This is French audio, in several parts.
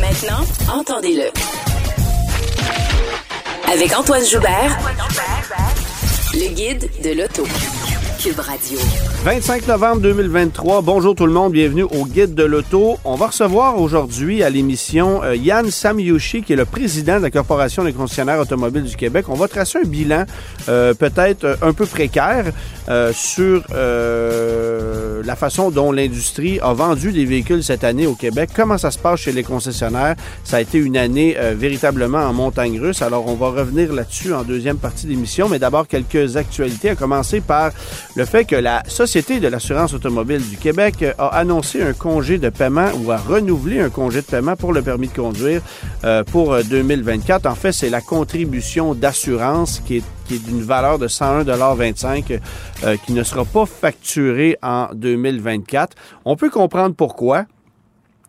Maintenant, entendez-le. Avec Antoine Joubert, le guide de l'auto. Cube Radio. 25 novembre 2023. Bonjour tout le monde, bienvenue au Guide de l'auto. On va recevoir aujourd'hui à l'émission euh, Yann Samyushi, qui est le président de la Corporation des concessionnaires automobiles du Québec. On va tracer un bilan euh, peut-être euh, un peu précaire sur la façon dont l'industrie a vendu des véhicules cette année au Québec. Comment ça se passe chez les concessionnaires? Ça a été une année véritablement en montagne russe. Alors on va revenir là-dessus en deuxième partie de l'émission, mais d'abord quelques actualités, à commencer par le fait que la Société de l'assurance automobile du Québec a annoncé un congé de paiement ou a renouvelé un congé de paiement pour le permis de conduire euh, pour 2024. En fait, c'est la contribution d'assurance qui est qui est d'une valeur de 101,25 euh, qui ne sera pas facturée en 2024. On peut comprendre pourquoi.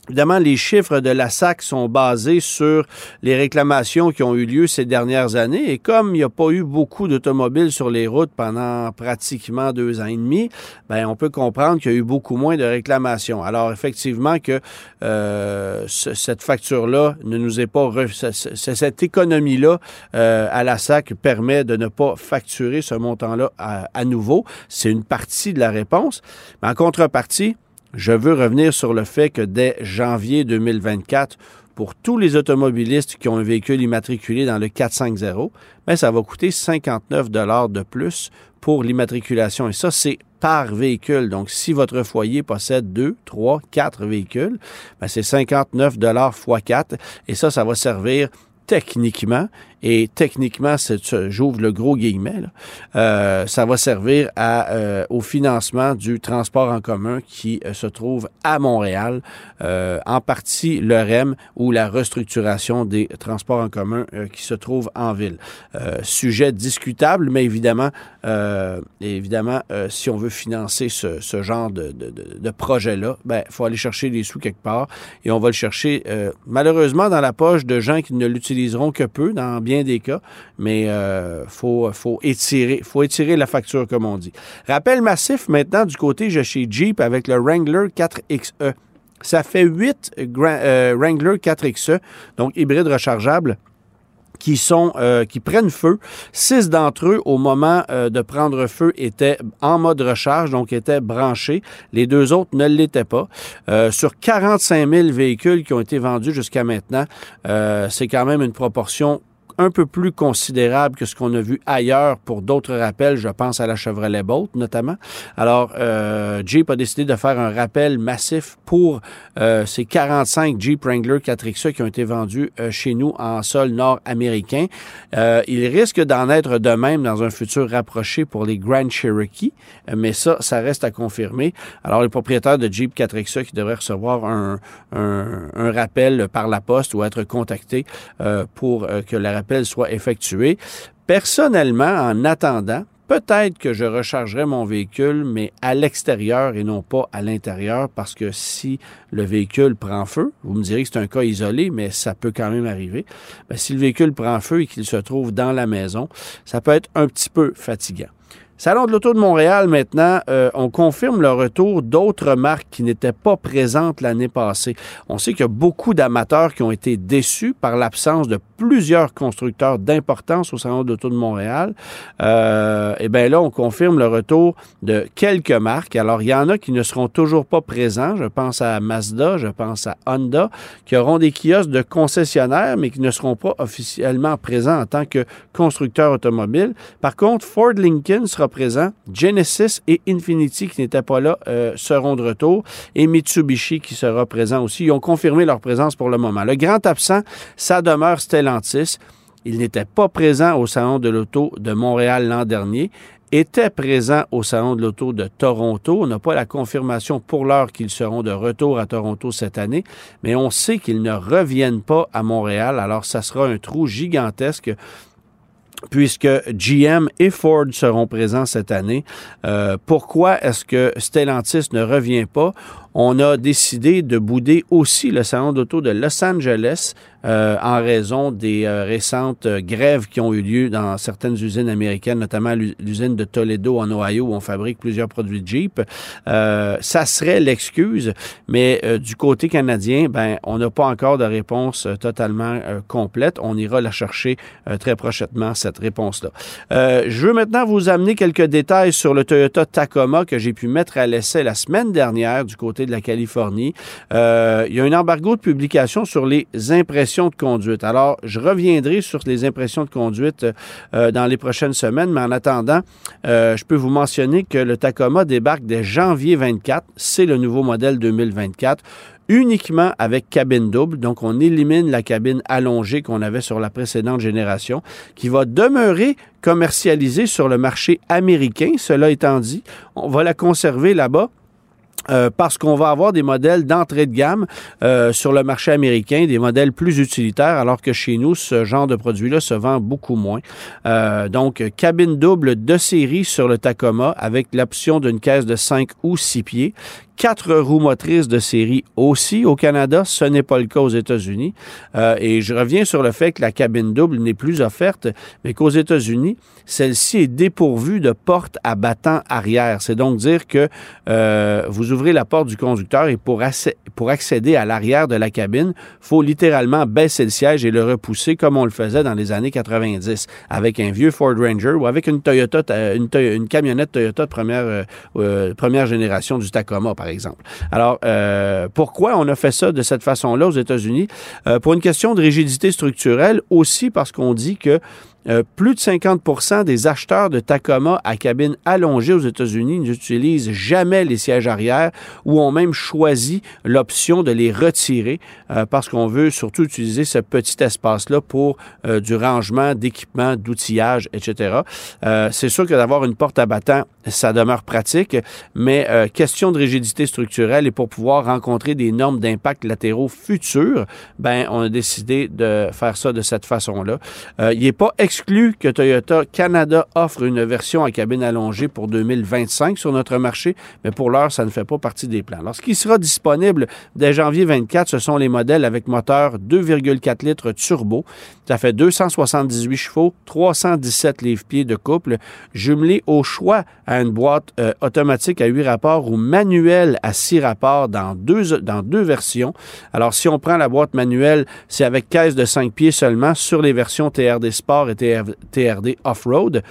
Évidemment, les chiffres de la SAC sont basés sur les réclamations qui ont eu lieu ces dernières années. Et comme il n'y a pas eu beaucoup d'automobiles sur les routes pendant pratiquement deux ans et demi, ben on peut comprendre qu'il y a eu beaucoup moins de réclamations. Alors, effectivement, que euh, cette facture-là ne nous est pas... Cette économie-là euh, à la SAC permet de ne pas facturer ce montant-là à, à nouveau. C'est une partie de la réponse. Mais en contrepartie, je veux revenir sur le fait que dès janvier 2024, pour tous les automobilistes qui ont un véhicule immatriculé dans le 450, bien, ça va coûter 59 dollars de plus pour l'immatriculation. Et ça, c'est par véhicule. Donc, si votre foyer possède deux, trois, quatre véhicules, bien, c'est 59 dollars x 4. Et ça, ça va servir techniquement, et techniquement, j'ouvre le gros guillemet, là, euh, ça va servir à, euh, au financement du transport en commun qui euh, se trouve à Montréal, euh, en partie le REM ou la restructuration des transports en commun euh, qui se trouve en ville. sujet discutable, mais évidemment, évidemment, si on veut financer ce, ce genre de, de, de projet-là, ben, faut aller chercher les sous quelque part et on va le chercher malheureusement dans la poche de gens qui ne l'utiliseront que peu dans bien des cas, mais il euh, faut, faut, étirer, faut étirer la facture, comme on dit. Rappel massif maintenant du côté de chez Jeep avec le Wrangler 4XE. Ça fait 8 euh, Wrangler 4XE, donc hybride rechargeable qui sont euh, qui prennent feu. Six d'entre eux, au moment de prendre feu, étaient en mode recharge, donc étaient branchés. Les deux autres ne l'étaient pas. sur 45 000 véhicules qui ont été vendus jusqu'à maintenant, c'est quand même une proportion un peu plus considérable que ce qu'on a vu ailleurs pour d'autres rappels. Je pense à la Chevrolet Bolt notamment. Alors, euh, Jeep a décidé de faire un rappel massif pour euh, ces 45 Jeep Wrangler 4XE qui ont été vendus euh, chez nous en sol nord-américain. Euh, il risque d'en être de même dans un futur rapproché pour les Grand Cherokee, mais ça, ça reste à confirmer. Alors, les propriétaires de Jeep 4XE qui devraient recevoir un, un, un rappel par la poste ou être contactés pour que la soit effectué. Personnellement, en attendant, peut-être que je rechargerai mon véhicule, mais à l'extérieur et non pas à l'intérieur, parce que si le véhicule prend feu, vous me direz que c'est un cas isolé, mais ça peut quand même arriver. Ben, si le véhicule prend feu et qu'il se trouve dans la maison, ça peut être un petit peu fatigant. Salon de l'Auto de Montréal, maintenant, euh, on confirme le retour d'autres marques qui n'étaient pas présentes l'année passée. On sait qu'il y a beaucoup d'amateurs qui ont été déçus par l'absence de plusieurs constructeurs d'importance au Salon de l'Auto de Montréal. Euh, et bien là, on confirme le retour de quelques marques. Alors, il y en a qui ne seront toujours pas présents. Je pense à Mazda, je pense à Honda, qui auront des kiosques de concessionnaires, mais qui ne seront pas officiellement présents en tant que constructeurs automobiles. Par contre, Ford Lincoln sera présent. Genesis et Infinity, qui n'étaient pas là, euh, seront de retour. Et Mitsubishi, qui sera présent aussi. Ils ont confirmé leur présence pour le moment. Le grand absent, ça demeure Stellantis. Il n'était pas présent au Salon de l'Auto de Montréal l'an dernier. étaient présents au Salon de l'Auto de Toronto. On n'a pas la confirmation pour l'heure qu'ils seront de retour à Toronto cette année, mais on sait qu'ils ne reviennent pas à Montréal. Alors, ça sera un trou gigantesque puisque GM et Ford seront présents cette année. Euh, pourquoi est-ce que Stellantis ne revient pas? On a décidé de bouder aussi le salon d'auto de Los Angeles euh, en raison des euh, récentes euh, grèves qui ont eu lieu dans certaines usines américaines, notamment l'usine de Toledo en Ohio où on fabrique plusieurs produits Jeep. ça serait l'excuse, mais du côté canadien, ben on n'a pas encore de réponse totalement complète. On ira la chercher très prochainement cette réponse-là. je veux maintenant vous amener quelques détails sur le Toyota Tacoma que j'ai pu mettre à l'essai la semaine dernière du côté de la Californie. il y a un embargo de publication sur les impressions de conduite. Alors, je reviendrai sur les impressions de conduite euh, dans les prochaines semaines, mais en attendant, euh, je peux vous mentionner que le Tacoma débarque dès janvier 24. C'est le nouveau modèle 2024 uniquement avec cabine double. Donc, on élimine la cabine allongée qu'on avait sur la précédente génération, qui va demeurer commercialisée sur le marché américain. Cela étant dit, on va la conserver là-bas euh, parce qu'on va avoir des modèles d'entrée de gamme euh, sur le marché américain, des modèles plus utilitaires, alors que chez nous, ce genre de produit-là se vend beaucoup moins. Euh, donc, cabine double de série sur le Tacoma avec l'option d'une caisse de 5 ou 6 pieds quatre roues motrices de série aussi au Canada. Ce n'est pas le cas aux États-Unis. Euh, et je reviens sur le fait que la cabine double n'est plus offerte, mais qu'aux États-Unis, celle-ci est dépourvue de porte à battant arrière. C'est donc dire que euh, vous ouvrez la porte du conducteur et pour, accéder à l'arrière de la cabine, faut littéralement baisser le siège et le repousser comme on le faisait dans les années 90 avec un vieux Ford Ranger ou avec une Toyota, une, camionnette Toyota de première, euh, première génération du Tacoma, par Alors, euh, pourquoi on a fait ça de cette façon-là aux États-Unis? Euh, pour une question de rigidité structurelle, aussi parce qu'on dit que euh, plus de 50% des acheteurs de Tacoma à cabine allongée aux États-Unis n'utilisent jamais les sièges arrière ou ont même choisi l'option de les retirer euh, parce qu'on veut surtout utiliser ce petit espace-là pour euh, du rangement d'équipements, d'outillage, etc. C'est sûr que d'avoir une porte à battant, ça demeure pratique, mais question de rigidité structurelle et pour pouvoir rencontrer des normes d'impact latéraux futurs, ben on a décidé de faire ça de cette façon-là. il n'est pas que Toyota Canada offre une version à cabine allongée pour 2025 sur notre marché, mais pour l'heure, ça ne fait pas partie des plans. Lorsqu'il sera disponible dès janvier 24, ce sont les modèles avec moteur 2,4 litres turbo. Ça fait 278 chevaux, 317 livres-pieds de couple, jumelé au choix à une boîte euh, automatique à 8 rapports ou manuelle à 6 rapports dans deux, dans deux versions. Alors, si on prend la boîte manuelle, c'est avec caisse de 5 pieds seulement sur les versions TRD Sport et TRD Off-Road.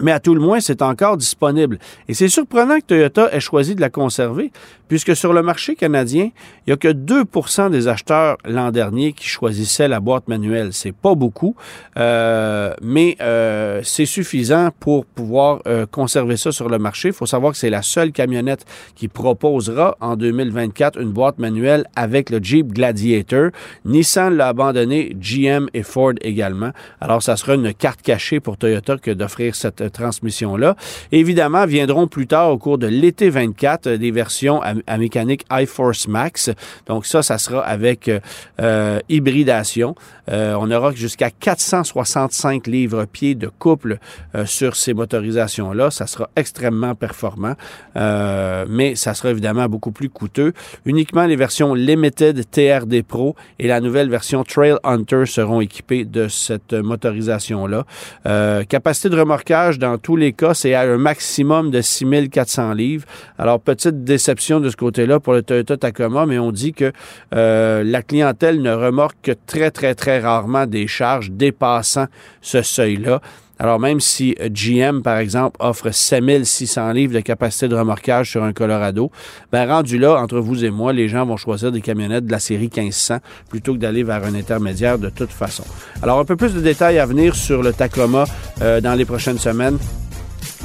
Mais à tout le moins, c'est encore disponible. Et c'est surprenant que Toyota ait choisi de la conserver, puisque sur le marché canadien, il n'y a que 2% des acheteurs l'an dernier qui choisissaient la boîte manuelle. C'est pas beaucoup, euh, mais euh, c'est suffisant pour pouvoir euh, conserver ça sur le marché. Il faut savoir que c'est la seule camionnette qui proposera en 2024 une boîte manuelle avec le Jeep Gladiator. Nissan l'a abandonné, GM et Ford également. Alors, ça sera une carte cachée pour Toyota que d'offrir cette transmission-là. Évidemment, viendront plus tard au cours de l'été 24 des versions à, mécanique iForce Max. Donc ça, ça sera avec euh, euh, hybridation. Euh, on aura jusqu'à 465 livres-pieds de couple sur ces motorisations-là. Ça sera extrêmement performant, mais ça sera évidemment beaucoup plus coûteux. Uniquement les versions Limited TRD Pro et la nouvelle version Trail Hunter seront équipées de cette motorisation-là. capacité de remorquage dans tous les cas, c'est à un maximum de 6400 livres. Alors, petite déception de ce côté-là pour le Toyota Tacoma, mais on dit que euh, la clientèle ne remorque que très, très, très rarement des charges dépassant ce seuil-là. Alors, même si GM, par exemple, offre 7600 livres de capacité de remorquage sur un Colorado, ben rendu là, entre vous et moi, les gens vont choisir des camionnettes de la série 1500 plutôt que d'aller vers un intermédiaire de toute façon. Alors, un peu plus de détails à venir sur le Tacoma euh, dans les prochaines semaines.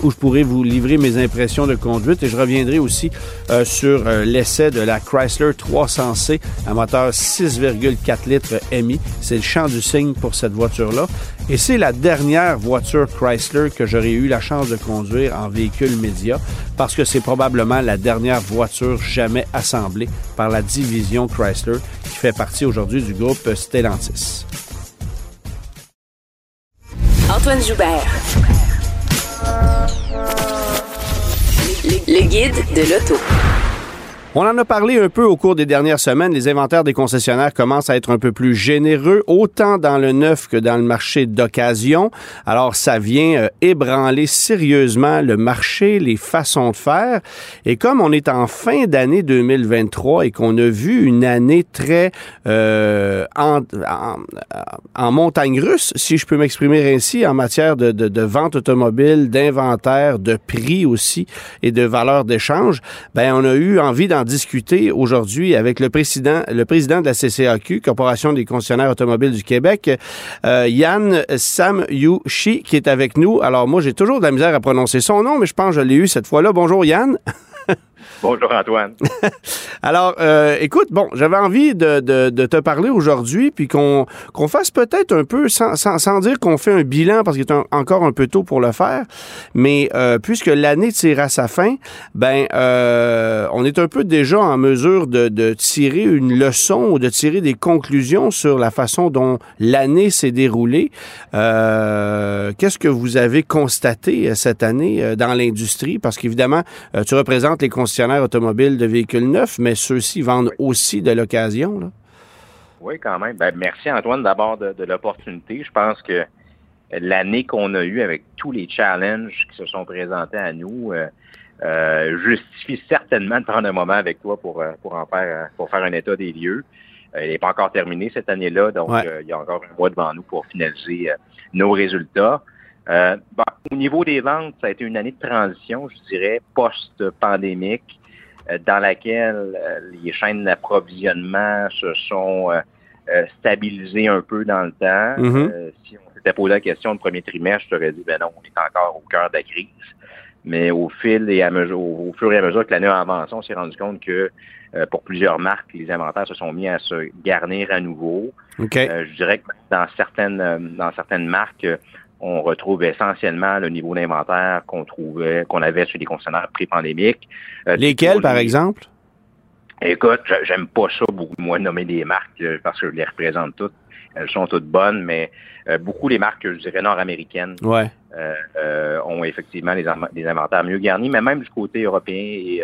Où je pourrai vous livrer mes impressions de conduite et je reviendrai aussi euh, sur euh, l'essai de la Chrysler 300C à moteur 6,4 litres MI. C'est le champ du signe pour cette voiture-là. Et c'est la dernière voiture Chrysler que j'aurais eu la chance de conduire en véhicule média parce que c'est probablement la dernière voiture jamais assemblée par la division Chrysler qui fait partie aujourd'hui du groupe Stellantis. Antoine Joubert. Le, guide de l'auto. On en a parlé un peu au cours des dernières semaines. Les inventaires des concessionnaires commencent à être un peu plus généreux, autant dans le neuf que dans le marché d'occasion. Alors, ça vient euh, ébranler sérieusement le marché, les façons de faire. Et comme on est en fin d'année 2023 et qu'on a vu une année très euh, en, montagne russe, si je peux m'exprimer ainsi, en matière de, de, vente automobile, d'inventaire, de prix aussi et de valeur d'échange, ben on a eu envie discuter aujourd'hui avec le président, le président de la CCAQ, Corporation des concessionnaires automobiles du Québec, euh, Yann Samyushi, qui est avec nous. Alors, moi, j'ai toujours de la misère à prononcer son nom, mais je pense que je l'ai eu cette fois-là. Bonjour, Yann. Bonjour Antoine. Alors, euh, écoute, bon, j'avais envie de, te parler aujourd'hui, puis qu'on fasse peut-être un peu, sans, sans, dire qu'on fait un bilan, parce qu'il est encore un peu tôt pour le faire, mais euh, puisque l'année tire à sa fin, ben, euh, on est un peu déjà en mesure de, de tirer une leçon ou de tirer des conclusions sur la façon dont l'année s'est déroulée. Qu'est-ce que vous avez constaté cette année dans l'industrie? Parce qu'évidemment, tu représentes les concessionnaires automobile de véhicules neufs, mais ceux-ci vendent aussi de l'occasion. Oui, quand même. Ben, merci Antoine d'abord de, l'opportunité. Je pense que l'année qu'on a eue avec tous les challenges qui se sont présentés à nous euh, euh, justifie certainement de prendre un moment avec toi pour, euh, pour en faire pour faire un état des lieux. il n'est pas encore terminé cette année-là, donc il y a encore un mois devant nous pour finaliser nos résultats. Au niveau des ventes, ça a été une année de transition, je dirais, post-pandémique, dans laquelle euh, les chaînes d'approvisionnement se sont stabilisées un peu dans le temps. Mm-hmm. si on s'était posé la question le premier trimestre, je t'aurais dit, ben non, on est encore au cœur de la crise. Mais au fil et à mesure, au, fur et à mesure que l'année a avancé, on s'est rendu compte que pour plusieurs marques, les inventaires se sont mis à se garnir à nouveau. je dirais que dans certaines, dans certaines marques, on retrouve essentiellement le niveau d'inventaire qu'on trouvait, qu'on avait sur les concessionnaires pré-pandémiques. Euh, Lesquels, par exemple? Écoute, j'aime pas ça beaucoup, moi, nommer des marques euh, parce que je les représente toutes. Elles sont toutes bonnes, mais euh, beaucoup les marques, je dirais, nord-américaines ont effectivement des, inventaires mieux garnis, mais même du côté européen et,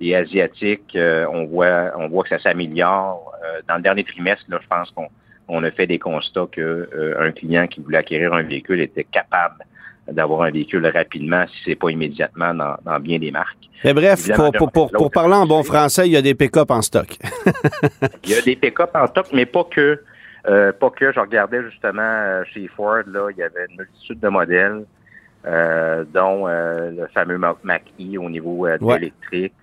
et asiatique, on voit on voit que ça s'améliore. dans le dernier trimestre, là, je pense qu'on on a fait des constats qu'un euh, client qui voulait acquérir un véhicule était capable d'avoir un véhicule rapidement si c'est pas immédiatement dans, bien des marques. Mais bref, pour, parler en bon français, il y a des pick-up en stock. il y a des pick-up en stock, mais pas que. Euh, pas que. Je regardais justement euh, chez Ford, là, il y avait une multitude de modèles, dont le fameux Mach-E au niveau de l'électrique,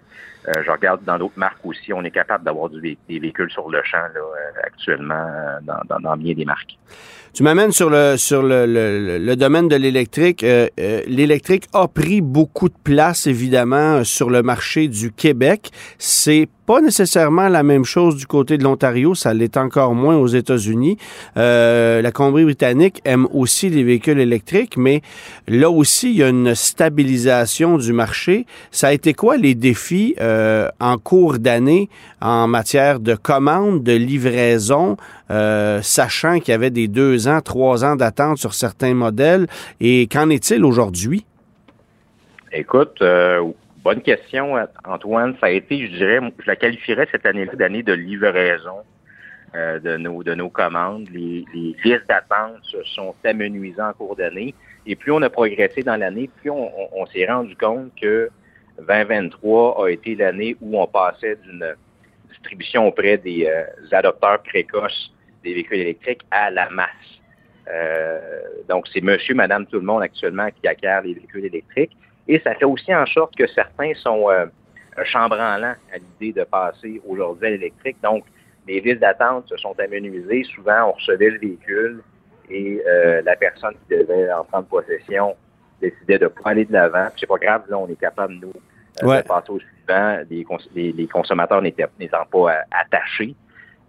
euh, je regarde dans d'autres marques aussi, on est capable d'avoir des véhicules sur le champ là, euh, actuellement euh, dans, dans, bien des marques. Tu m'amènes sur le sur le, le, domaine de l'électrique. l'électrique a pris beaucoup de place, évidemment, sur le marché du Québec. C'est pas nécessairement la même chose du côté de l'Ontario, ça l'est encore moins aux États-Unis. Euh, la Colombie-Britannique aime aussi les véhicules électriques, mais là aussi, il y a une stabilisation du marché. Ça a été quoi les défis euh, en cours d'année en matière de commandes, de livraison, euh, sachant qu'il y avait des deux trois ans d'attente sur certains modèles? Et qu'en est-il aujourd'hui? Écoute, Bonne question, Antoine. Ça a été, je dirais, je la qualifierais cette année-là d'année de livraison euh, de, nos, de nos commandes. Les, listes d'attente se sont amenuisées en cours d'année. Et plus on a progressé dans l'année, plus on, s'est rendu compte que 2023 a été l'année où on passait d'une distribution auprès des euh, adopteurs précoces des véhicules électriques à la masse. Euh, donc, c'est monsieur, madame, tout le monde actuellement qui acquiert les véhicules électriques. Et ça fait aussi en sorte que certains sont euh, chambranlants à l'idée de passer aujourd'hui à l'électrique. Donc, les villes d'attente se sont amenuisées. Souvent, on recevait le véhicule et euh, la personne qui devait en prendre possession décidaient de ne pas aller de l'avant. C'est pas grave, là, on est capable, nous, de passer au suivant. Les, consommateurs n'étant pas attachés.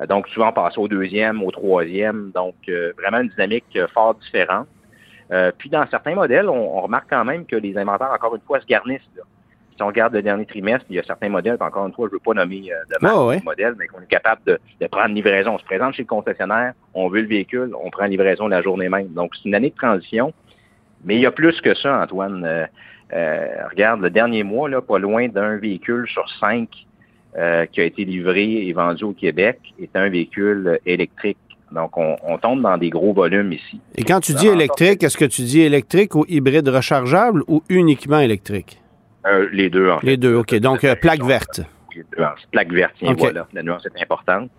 Donc, souvent, passer au deuxième, au troisième. Donc, vraiment une dynamique fort différente. puis, dans certains modèles, on, remarque quand même que les inventaires, encore une fois, se garnissent. Si on regarde le dernier trimestre, il y a certains modèles, encore une fois, je ne veux pas nommer de marque modèle, mais qu'on est capable de, de, prendre livraison. On se présente chez le concessionnaire, on veut le véhicule, on prend livraison la journée même. Donc, c'est une année de transition. Mais il y a plus que ça, Antoine. Euh, euh, regarde, le dernier mois, là, pas loin d'un véhicule sur cinq euh, qui a été livré et vendu au Québec est un véhicule électrique. Donc, on, tombe dans des gros volumes ici. Et quand tu dis électrique, est-ce que tu dis électrique ou hybride rechargeable ou uniquement électrique? les deux, en fait. Les deux, OK. Donc, plaque verte. Plaque verte, tiens, voilà. La nuance est importante.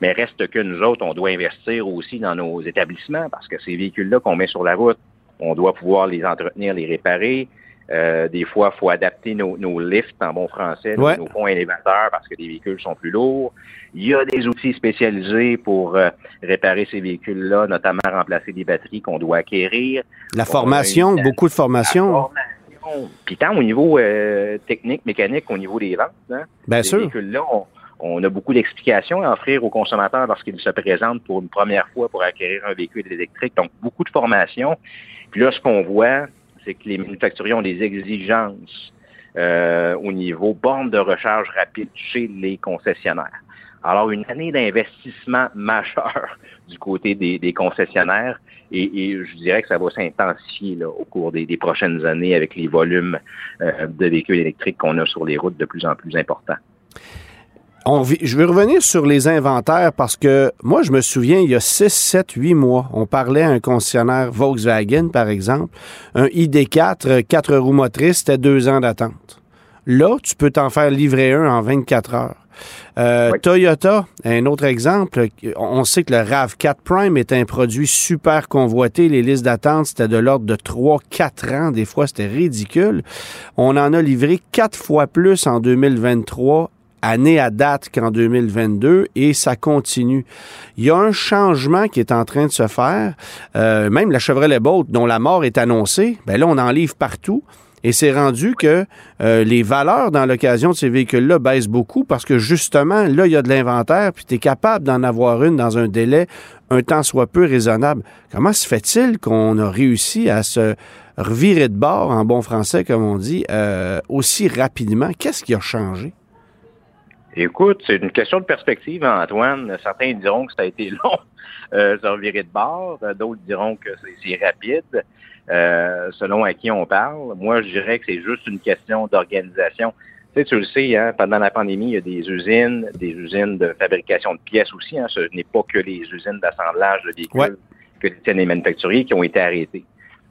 Mais reste que nous autres, on doit investir aussi dans nos établissements parce que ces véhicules-là qu'on met sur la route, on doit pouvoir les entretenir, les réparer. Euh, des fois, il faut adapter nos, lifts en bon français, nos ponts élévateurs parce que les véhicules sont plus lourds. Il y a des outils spécialisés pour euh, réparer ces véhicules-là, notamment remplacer des batteries qu'on doit acquérir. La formation, beaucoup de formation. Formation. Puis tant au niveau euh, technique, mécanique, au niveau des ventes. Hein, Bien ces véhicules-là, on, a beaucoup d'explications à offrir aux consommateurs lorsqu'ils se présentent pour une première fois pour acquérir un véhicule électrique. Donc, beaucoup de formation. Puis là, ce qu'on voit, c'est que les manufacturiers ont des exigences euh, au niveau borne de recharge rapide chez les concessionnaires. Alors, une année d'investissement majeur du côté des, concessionnaires et, je dirais que ça va s'intensifier au cours des, prochaines années avec les volumes euh, de véhicules électriques qu'on a sur les routes de plus en plus importants je vais revenir sur les inventaires parce que moi, je me souviens, il y a 6, 7, 8 mois, on parlait à un concessionnaire Volkswagen, par exemple, un ID4, 4 roues motrices, c'était deux ans d'attente. Là, tu peux t'en faire livrer un en 24 heures. Euh, Toyota, un autre exemple, on sait que le RAV4 Prime est un produit super convoité. Les listes d'attente, c'était de l'ordre de 3-4 ans. Des fois, c'était ridicule. On en a livré quatre fois plus en 2023 année à date qu'en 2022 et ça continue. Il y a un changement qui est en train de se faire. Euh, même la Chevrolet Bolt, dont la mort est annoncée, ben là, on en livre partout. Et c'est rendu que euh, les valeurs dans l'occasion de ces véhicules-là baissent beaucoup parce que justement, là, il y a de l'inventaire, puis tu es capable d'en avoir une dans un délai un temps soit peu raisonnable. Comment se fait-il qu'on a réussi à se revirer de bord, en bon français, comme on dit, euh, aussi rapidement? Qu'est-ce qui a changé? Écoute, c'est une question de perspective, Antoine. Certains diront que ça a été long, euh, se revirer de bord. D'autres diront que c'est rapide, euh, selon à qui on parle. Moi, je dirais que c'est juste une question d'organisation. Tu sais, tu le sais, hein, pendant la pandémie, il y a des usines, des usines de fabrication de pièces aussi. Hein. Ce n'est pas que les usines d'assemblage de véhicules que tiennent les manufacturiers qui ont été arrêtés.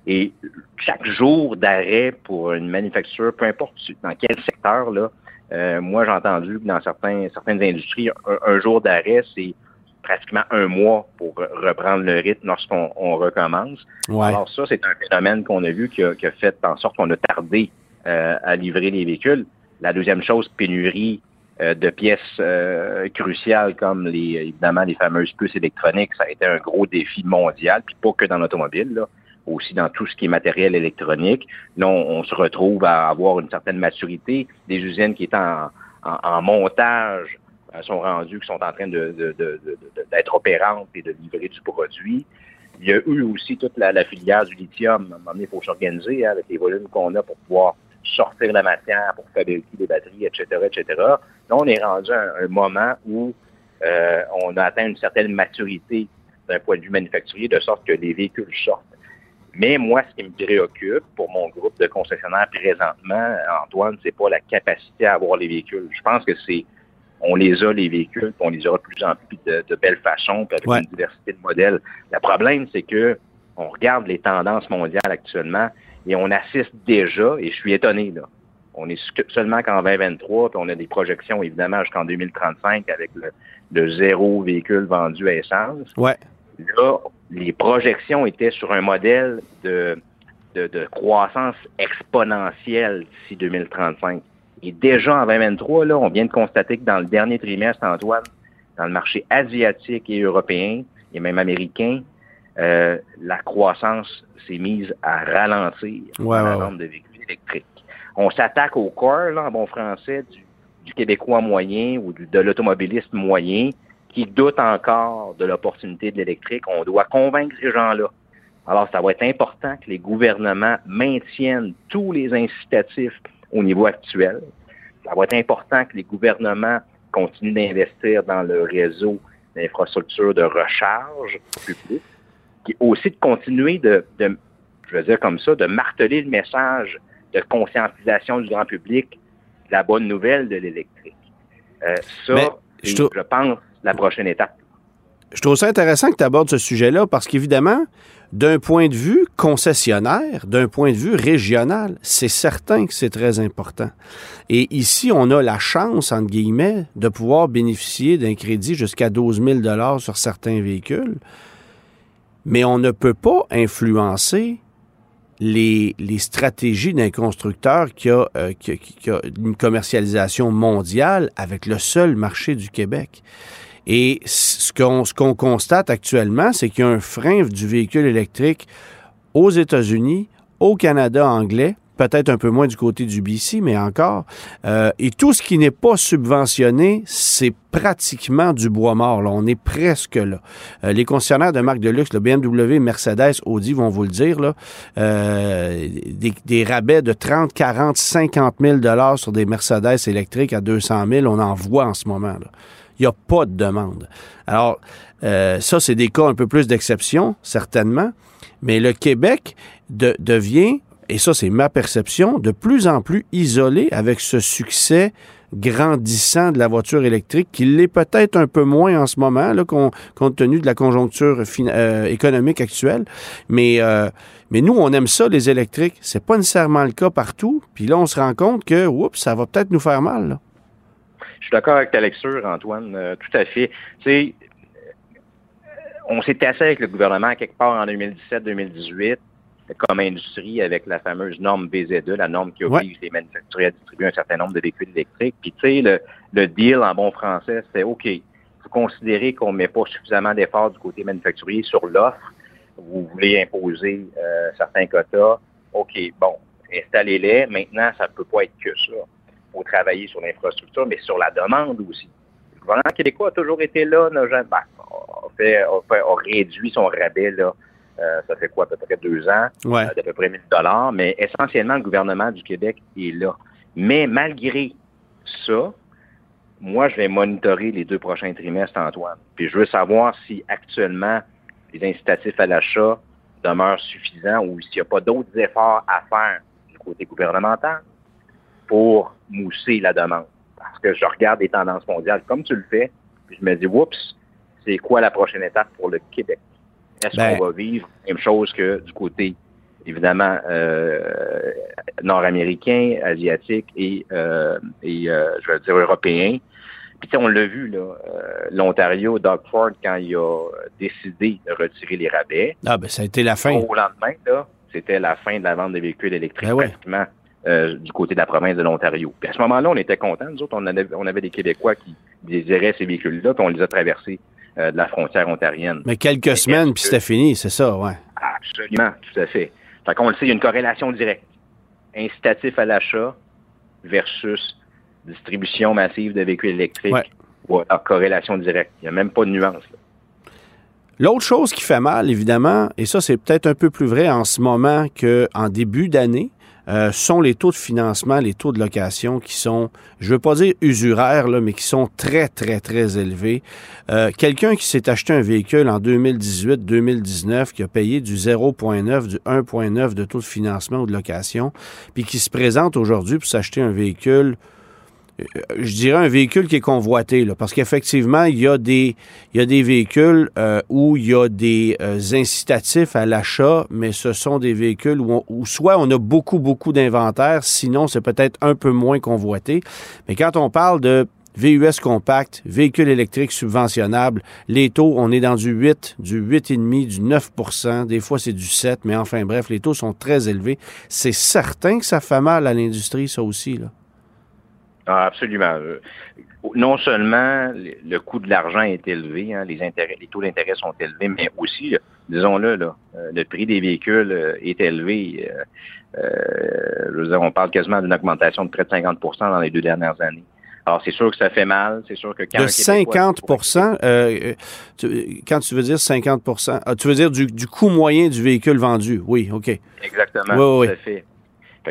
Et chaque jour d'arrêt pour une manufacture, peu importe dans quel secteur, là, euh, moi, j'ai entendu que dans certains, certaines industries, un, jour d'arrêt, c'est pratiquement un mois pour reprendre le rythme lorsqu'on recommence. Alors ça, c'est un phénomène qu'on a vu qui a, fait en sorte qu'on a tardé euh, à livrer les véhicules. La deuxième chose, pénurie euh, de pièces cruciales comme les évidemment les fameuses puces électroniques, ça a été un gros défi mondial, puis pas que dans l'automobile. Aussi dans tout ce qui est matériel électronique. Là, on, se retrouve à avoir une certaine maturité. Des usines qui étaient en, montage euh, sont rendues, qui sont en train de, d'être opérantes et de livrer du produit. Il y a eu aussi toute la, filière du lithium. À un moment donné, il faut s'organiser hein, avec les volumes qu'on a pour pouvoir sortir la matière, pour fabriquer des batteries, etc., etc. Là, on est rendu à un, moment où euh, on a atteint une certaine maturité d'un point de vue manufacturier, de sorte que les véhicules sortent. Mais moi, ce qui me préoccupe pour mon groupe de concessionnaires présentement, Antoine, c'est pas la capacité à avoir les véhicules. Je pense que c'est on les a, les véhicules, puis on les aura de plus en plus de, de belle façon, puis avec une diversité de modèles. Le problème, c'est que on regarde les tendances mondiales actuellement et on assiste déjà, et je suis étonné, là. On est seulement qu'en 2023, puis on a des projections, évidemment, jusqu'en 2035 avec le, le zéro véhicule vendu à essence. Ouais. Là, les projections étaient sur un modèle de, de, croissance exponentielle d'ici 2035. Et déjà en 2023, là, on vient de constater que dans le dernier trimestre, Antoine, dans le marché asiatique et européen, et même américain, la croissance s'est mise à ralentir ouais, la vente de véhicules électriques. On s'attaque au corps, là, en bon français, du, du Québécois moyen ou du, de l'automobiliste moyen qui doute encore de l'opportunité de l'électrique. On doit convaincre ces gens-là. Alors, ça va être important que les gouvernements maintiennent tous les incitatifs au niveau actuel. Ça va être important que les gouvernements continuent d'investir dans le réseau d'infrastructures de recharge publique, puis aussi de continuer de, de, je veux dire comme ça, de marteler le message de conscientisation du grand public de la bonne nouvelle de l'électrique. Euh, ça, Mais je je pense, la prochaine. Je trouve ça intéressant que tu abordes ce sujet-là parce qu'évidemment, d'un point de vue concessionnaire, d'un point de vue régional, c'est certain que c'est très important. Et ici, on a la chance, entre guillemets, de pouvoir bénéficier d'un crédit jusqu'à 12 000 sur certains véhicules, mais on ne peut pas influencer les, stratégies d'un constructeur euh, qui a une commercialisation mondiale avec le seul marché du Québec. Et ce qu'on qu'on constate actuellement, c'est qu'il y a un frein du véhicule électrique aux États-Unis, au Canada anglais, peut-être un peu moins du côté du BC, mais encore. Euh, et tout ce qui n'est pas subventionné, c'est pratiquement du bois mort. Là. On est presque là. Euh, les concessionnaires de marques de luxe, le BMW, Mercedes, Audi vont vous le dire, là, euh, des, des rabais de 30, 40, 50 000 dollars sur des Mercedes électriques à 200 000, on en voit en ce moment. Là. Il n'y a pas de demande. Alors, euh, ça, c'est des cas un peu plus d'exception, certainement. Mais le Québec de- devient, et ça, c'est ma perception, de plus en plus isolé avec ce succès grandissant de la voiture électrique, qui l'est peut-être un peu moins en ce moment, là, compte tenu de la conjoncture euh, économique actuelle. Mais, euh, mais nous, on aime ça, les électriques. C'est pas nécessairement le cas partout. Puis là, on se rend compte que, oups, ça va peut-être nous faire mal. Je suis d'accord avec ta lecture, Antoine, euh, tout à fait. Tu sais, euh, on s'est tassé avec le gouvernement quelque part en 2017-2018 comme industrie avec la fameuse norme BZ2, la norme qui oblige les manufacturiers à distribuer un certain nombre de véhicules électriques. Puis tu sais, le, le deal en bon français, c'est OK, vous considérez qu'on ne met pas suffisamment d'efforts du côté manufacturier sur l'offre, vous voulez imposer euh, certains quotas, OK, bon, installez-les. Maintenant, ça ne peut pas être que ça. Faut travailler sur l'infrastructure, mais sur la demande aussi. Le gouvernement québécois a toujours été là, n'a jamais, ben, a, fait, a, fait, a réduit son rabais là, euh, ça fait quoi, à peu près deux ans, Ouais. euh, d'à peu près 1000 dollars, mais essentiellement, le gouvernement du Québec est là. Mais malgré ça, moi, je vais monitorer les deux prochains trimestres, Antoine. Puis je veux savoir si actuellement les incitatifs à l'achat demeurent suffisants ou s'il n'y a pas d'autres efforts à faire du côté gouvernemental pour mousser la demande. Parce que je regarde les tendances mondiales comme tu le fais, puis je me dis, oups, c'est quoi la prochaine étape pour le Québec? Est-ce Ben- qu'on va vivre la même chose que du côté, évidemment, euh, nord-américain, asiatique et, euh, et euh, je vais dire, européen? Puis, tu sais, on l'a vu, là, euh, l'Ontario, Doug Ford, quand il a décidé de retirer les rabais, Ah, ben, ça a été la fin. au lendemain, là, c'était la fin de la vente des véhicules électriques Ben ouais. Euh, du côté de la province de l'Ontario. Puis à ce moment-là, on était contents. Nous autres, on avait, on avait des Québécois qui désiraient ces véhicules-là, puis on les a traversés euh, de la frontière ontarienne. Mais quelques semaines, puis c'était fini, c'est ça, ouais. Absolument, tout à fait. Fait qu'on le sait, il y a une corrélation directe. Incitatif à l'achat versus distribution massive de véhicules électriques. Ouais. Voilà, corrélation directe. Il n'y a même pas de nuance. là. L'autre chose qui fait mal, évidemment, et ça c'est peut-être un peu plus vrai en ce moment qu'en début d'année, euh, sont les taux de financement, les taux de location qui sont, je veux pas dire usuraires, là, mais qui sont très, très, très élevés. Euh, Quelqu'un qui s'est acheté un véhicule en 2018-2019, qui a payé du 0,9, du 1,9 de taux de financement ou de location, puis qui se présente aujourd'hui pour s'acheter un véhicule je dirais un véhicule qui est convoité, là, parce qu'effectivement, il y a des, il y a des véhicules euh, où il y a des euh, incitatifs à l'achat, mais ce sont des véhicules où, où soit on a beaucoup, beaucoup d'inventaire, sinon c'est peut-être un peu moins convoité. Mais quand on parle de VUS compact, véhicule électrique subventionnable, les taux, on est dans du 8, du 8,5, du 9 des fois c'est du 7, mais enfin bref, les taux sont très élevés. C'est certain que ça fait mal à l'industrie, ça aussi. Là. Ah, absolument. Euh, non seulement le coût de l'argent est élevé, hein, les intérêts, les taux d'intérêt sont élevés, mais aussi, disons-le, là, euh, le prix des véhicules euh, est élevé. je veux dire, on parle quasiment d'une augmentation de près de 50% dans les deux dernières années. Alors, c'est sûr que ça fait mal. C'est sûr que quand. De 50% quand tu veux dire 50 ah, tu veux dire du, coût moyen du véhicule vendu. Oui, OK. Exactement. Oui, oui. Tout fait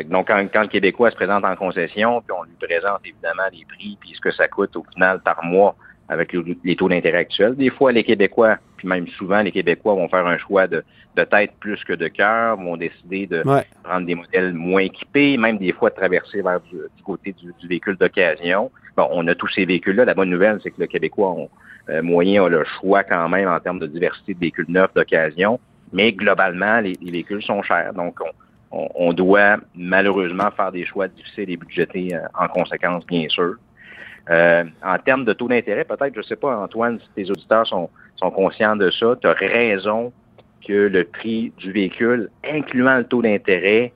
donc, quand, le Québécois se présente en concession, puis on lui présente évidemment les prix, puis ce que ça coûte au final par mois avec les taux d'intérêt actuels, des fois, les Québécois, puis même souvent, les Québécois vont faire un choix de, tête plus que de cœur, vont décider de prendre des modèles moins équipés, même des fois de traverser vers du, côté du, véhicule d'occasion. Bon, on a tous ces véhicules-là. La bonne nouvelle, c'est que le Québécois euh, moyen a le choix quand même en termes de diversité de véhicules neufs d'occasion, mais globalement, les, les véhicules sont chers. Donc, on, on, doit malheureusement faire des choix difficiles et budgétés euh, en conséquence, bien sûr. Euh, en termes de taux d'intérêt, peut-être, je ne sais pas, Antoine, si tes auditeurs sont, conscients de ça, tu as raison que le prix du véhicule, incluant le taux d'intérêt,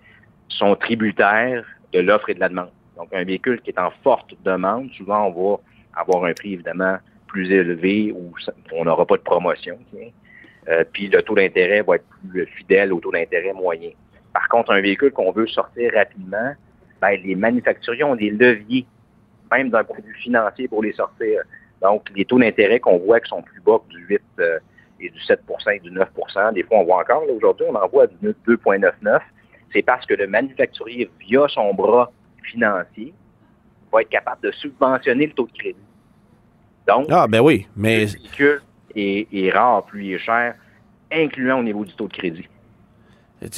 sont tributaires de l'offre et de la demande. Donc, un véhicule qui est en forte demande, souvent, on va avoir un prix, évidemment, plus élevé ou on n'aura pas de promotion. Euh, puis le taux d'intérêt va être plus fidèle au taux d'intérêt moyen. Par contre, un véhicule qu'on veut sortir rapidement, ben, les manufacturiers ont des leviers, même d'un point de vue financier, pour les sortir. Donc, les taux d'intérêt qu'on voit qui sont plus bas que du 8 euh, et du 7 et du 9% des fois, on voit encore, aujourd'hui, on en voit du 2,99 c'est parce que le manufacturier, via son bras financier, va être capable de subventionner le taux de crédit. Donc, ah, ben oui, mais... le véhicule est, est rare, plus il est cher, incluant au niveau du taux de crédit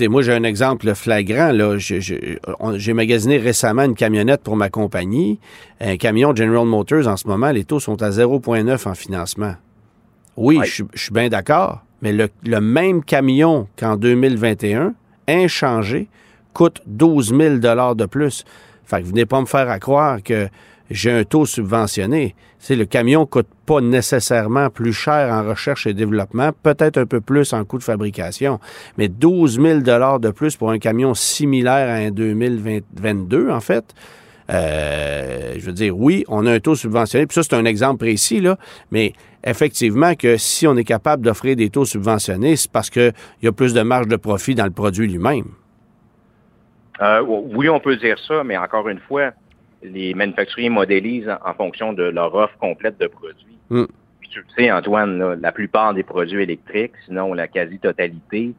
moi, j'ai un exemple flagrant. Là. J'ai magasiné récemment une camionnette pour ma compagnie. Un camion General Motors, en ce moment, les taux sont à 0,9 en financement. Oui, je, suis bien d'accord, mais le, même camion qu'en 2021, inchangé, coûte 12 000 de plus. Fait que venez pas me faire à croire que j'ai un taux subventionné. C'est le camion coûte pas nécessairement plus cher en recherche et développement, peut-être un peu plus en coût de fabrication, mais 12 000 de plus pour un camion similaire à un 2022, en fait. Euh, je veux dire, oui, on a un taux subventionné, puis ça, c'est un exemple précis, là, mais effectivement que si on est capable d'offrir des taux subventionnés, c'est parce qu'il y a plus de marge de profit dans le produit lui-même. Euh, oui, on peut dire ça, mais encore une fois, les manufacturiers modélisent en, fonction de leur offre complète de produits. Mm. Puis tu le sais, Antoine, la plupart des produits électriques, sinon la quasi-totalité,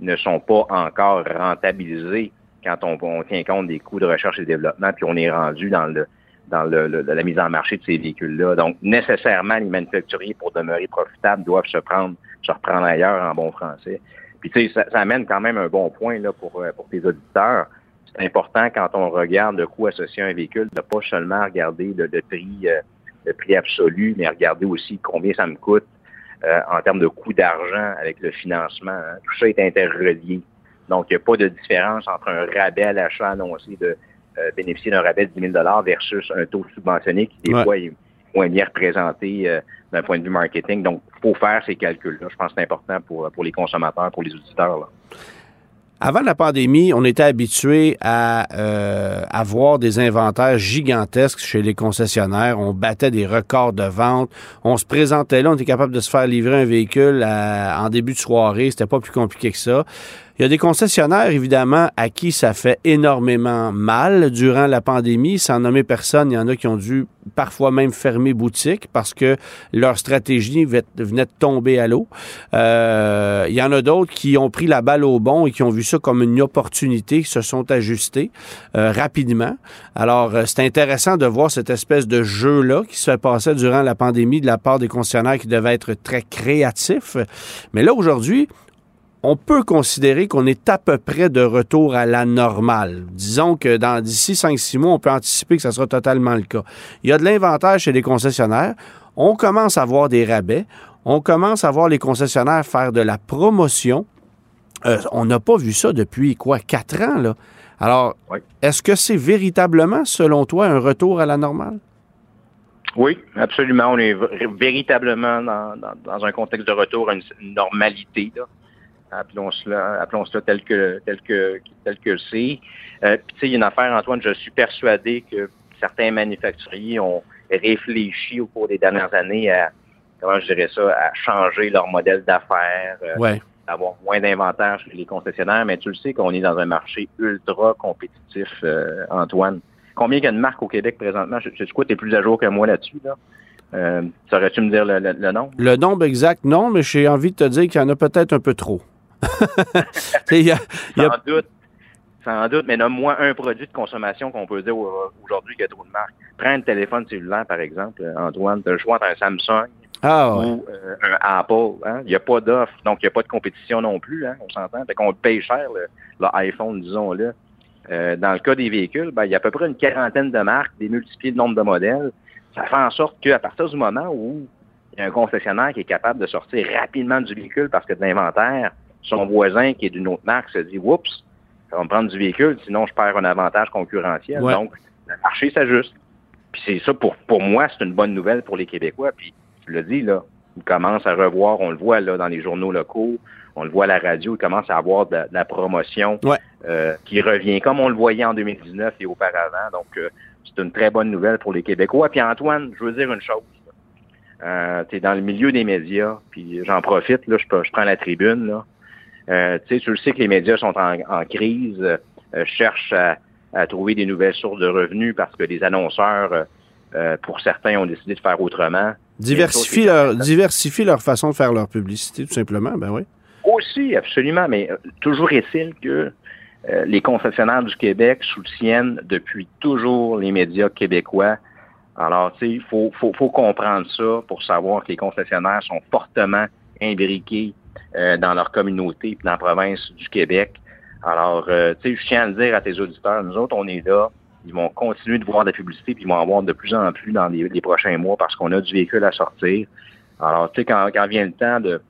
ne sont pas encore rentabilisés quand on, tient compte des coûts de recherche et développement, puis on est rendu dans le dans le, la mise en marché de ces véhicules-là. Donc, nécessairement, les manufacturiers, pour demeurer profitables, doivent se prendre, se reprendre ailleurs en bon français. Puis, tu sais, ça, ça, amène quand même un bon point là, pour, euh, pour tes auditeurs c'est important quand on regarde le coût associé à un véhicule de pas seulement regarder le, prix, euh, le prix absolu, mais regarder aussi combien ça me coûte euh, en termes de coût d'argent avec le financement. Hein. Tout ça est interrelié. Donc, il n'y a pas de différence entre un rabais à l'achat annoncé de euh, bénéficier d'un rabais de 10 000 versus un taux subventionné qui, des fois, est moins bien représenté d'un point de vue marketing. Donc, il faut faire ces calculs-là. Je pense que c'est important pour, pour les consommateurs, pour les auditeurs. Là. Avant la pandémie, on était habitué à euh, avoir des inventaires gigantesques chez les concessionnaires. On battait des records de vente. On se présentait là, on était capable de se faire livrer un véhicule en début de soirée. C'était pas plus compliqué que ça. Il y a des concessionnaires, évidemment, à qui ça fait énormément mal durant la pandémie. Sans nommer personne, il y en a qui ont dû parfois même fermer boutique parce que leur stratégie venait de tomber à l'eau. Euh, il y en a d'autres qui ont pris la balle au bon et qui ont vu ça comme une opportunité, qui se sont ajustés euh, rapidement. Alors, euh, c'est intéressant de voir cette espèce de jeu-là qui se passait durant la pandémie de la part des concessionnaires qui devaient être très créatifs. Mais là, aujourd'hui, on peut considérer qu'on est à peu près de retour à la normale. Disons que dans d'ici 5-6 mois, on peut anticiper que ça sera totalement le cas. Il y a de l'inventaire chez les concessionnaires. On commence à voir des rabais. On commence à voir les concessionnaires faire de la promotion. Euh, on n'a pas vu ça depuis quoi, quatre ans, là? Alors, est-ce que c'est véritablement, selon toi, un retour à la normale? Oui, absolument. On est véritablement dans, un contexte de retour à une, normalité. Là appelons cela, appelons cela tel que tel que tel que c'est. Euh, puis tu sais, il y a une affaire, Antoine, je suis persuadé que certains manufacturiers ont réfléchi au cours des dernières années à, comment je dirais ça, à changer leur modèle d'affaires, ouais. avoir moins d'inventaire chez les concessionnaires, mais tu le sais qu'on est dans un marché ultra compétitif, Antoine. Combien il y a de marques au Québec présentement? Je, sais quoi, tu es plus à jour que moi là-dessus, là? Euh, Saurais-tu me dire le, le, nombre? Le nombre exact, non, mais j'ai envie de te dire qu'il y en a peut-être un peu trop. y a, Sans doute. Sans doute, mais nomme-moi un produit de consommation qu'on peut dire aujourd'hui qu'il y a trop de marques. Prends un téléphone cellulaire, par exemple, Antoine, tu as le choix entre un Samsung ah, ou euh, un Apple. Hein? Il n'y a pas d'offre, donc il n'y a pas de compétition non plus, hein, on s'entend. Fait qu'on paye cher, l'iPhone, disons-le. Euh, dans le cas des véhicules, ben, il y a à peu près une quarantaine de marques, démultiplier le nombre de modèles. Ça fait en sorte qu'à partir du moment où il y a un concessionnaire qui est capable de sortir rapidement du véhicule parce que de l'inventaire, son voisin qui est d'une autre marque se dit Oups, ça va me prendre du véhicule, sinon je perds un avantage concurrentiel. Donc, le marché s'ajuste. Puis c'est ça, pour, pour moi, c'est une bonne nouvelle pour les Québécois. Puis tu le dis, là, ils commencent à revoir, on le voit là dans les journaux locaux, on le voit à la radio, il commence à avoir de, la promotion euh, qui revient comme on le voyait en 2019 et auparavant. Donc, euh, c'est une très bonne nouvelle pour les Québécois. Puis Antoine, je veux dire une chose. Euh, tu es dans le milieu des médias, puis j'en profite, là, je, prends la tribune. Là. Euh, tu le sais que les médias sont en, crise, cherchent à, trouver des nouvelles sources de revenus parce que les annonceurs, pour certains, ont décidé de faire autrement. Diversifie leur, diversifie leur façon de faire leur publicité, tout simplement, ben oui. Aussi, absolument, mais euh, toujours est-il que euh, les concessionnaires du Québec soutiennent depuis toujours les médias québécois. Alors, tu sais, il faut, faut, faut, comprendre ça pour savoir que les concessionnaires sont fortement imbriqués euh, dans leur communauté et dans la province du Québec. Alors, tu sais, je tiens à le dire à tes auditeurs, nous autres, on est là. Ils vont continuer de voir de la publicité, puis ils vont en voir de plus en plus dans les, prochains mois parce qu'on a du véhicule à sortir. Alors, tu sais, quand, quand vient le temps de,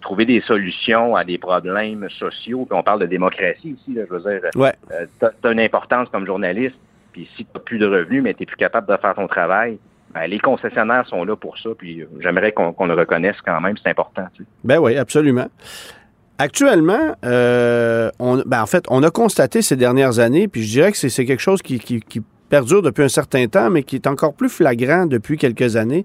trouver des solutions à des problèmes sociaux. Puis on parle de démocratie ici, je veux dire. Ouais. Euh, tu as, une importance comme journaliste, puis si tu n'as plus de revenus, mais tu n'es plus capable de faire ton travail, ben, les concessionnaires sont là pour ça, puis j'aimerais qu'on le reconnaisse quand même, c'est important. Ben oui, absolument. Actuellement, euh, ben en fait, on a constaté ces dernières années, puis je dirais que c'est quelque chose qui, qui, qui perdure depuis un certain temps, mais qui est encore plus flagrant depuis quelques années.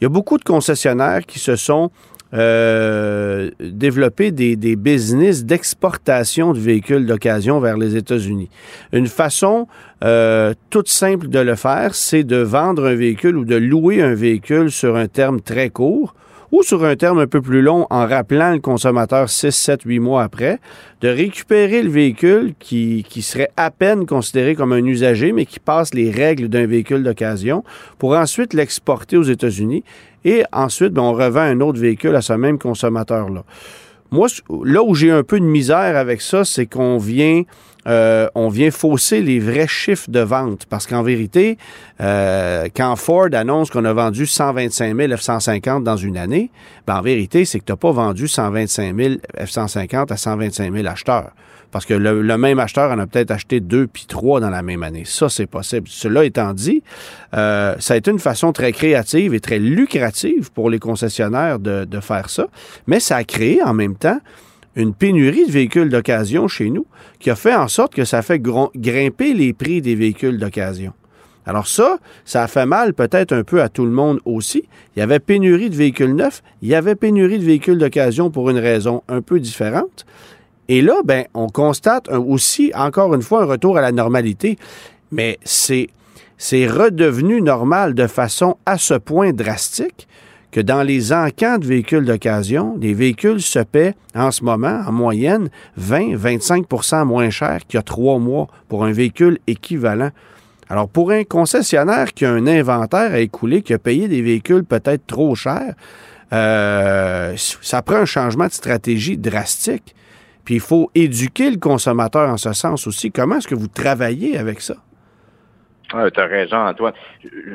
Il y a beaucoup de concessionnaires qui se sont euh, développer des, des business d'exportation de véhicules d'occasion vers les États-Unis. Une façon euh, toute simple de le faire, c'est de vendre un véhicule ou de louer un véhicule sur un terme très court sur un terme un peu plus long en rappelant le consommateur 6, 7, 8 mois après, de récupérer le véhicule qui, qui serait à peine considéré comme un usager, mais qui passe les règles d'un véhicule d'occasion, pour ensuite l'exporter aux États-Unis. Et ensuite, ben, on revend un autre véhicule à ce même consommateur-là. Moi, là où j'ai un peu de misère avec ça, c'est qu'on vient euh, on vient fausser les vrais chiffres de vente. Parce qu'en vérité, euh, quand Ford annonce qu'on a vendu 125 000 F-150 dans une année, ben en vérité, c'est que tu pas vendu 125 000 F-150 à 125 000 acheteurs. Parce que le, même acheteur en a peut-être acheté deux puis trois dans la même année. Ça, c'est possible. Cela étant dit, euh, ça a été une façon très créative et très lucrative pour les concessionnaires de, de faire ça. Mais ça a créé en même temps une pénurie de véhicules d'occasion chez nous qui a fait en sorte que ça fait grimper les prix des véhicules d'occasion. Alors ça, ça a fait mal peut-être un peu à tout le monde aussi. Il y avait pénurie de véhicules neufs, il y avait pénurie de véhicules d'occasion pour une raison un peu différente. Et là, ben, on constate aussi, encore une fois, un retour à la normalité. Mais c'est, c'est redevenu normal de façon à ce point drastique que dans les encans de véhicules d'occasion, les véhicules se paient en ce moment, en moyenne, 20-25% moins cher qu'il y a trois mois pour un véhicule équivalent. Alors, pour un concessionnaire qui a un inventaire à écouler, qui a payé des véhicules peut-être trop chers, euh, ça prend un changement de stratégie drastique. Puis il faut éduquer le consommateur en ce sens aussi. Comment est-ce que vous travaillez avec ça? Ah, tu as raison, Antoine.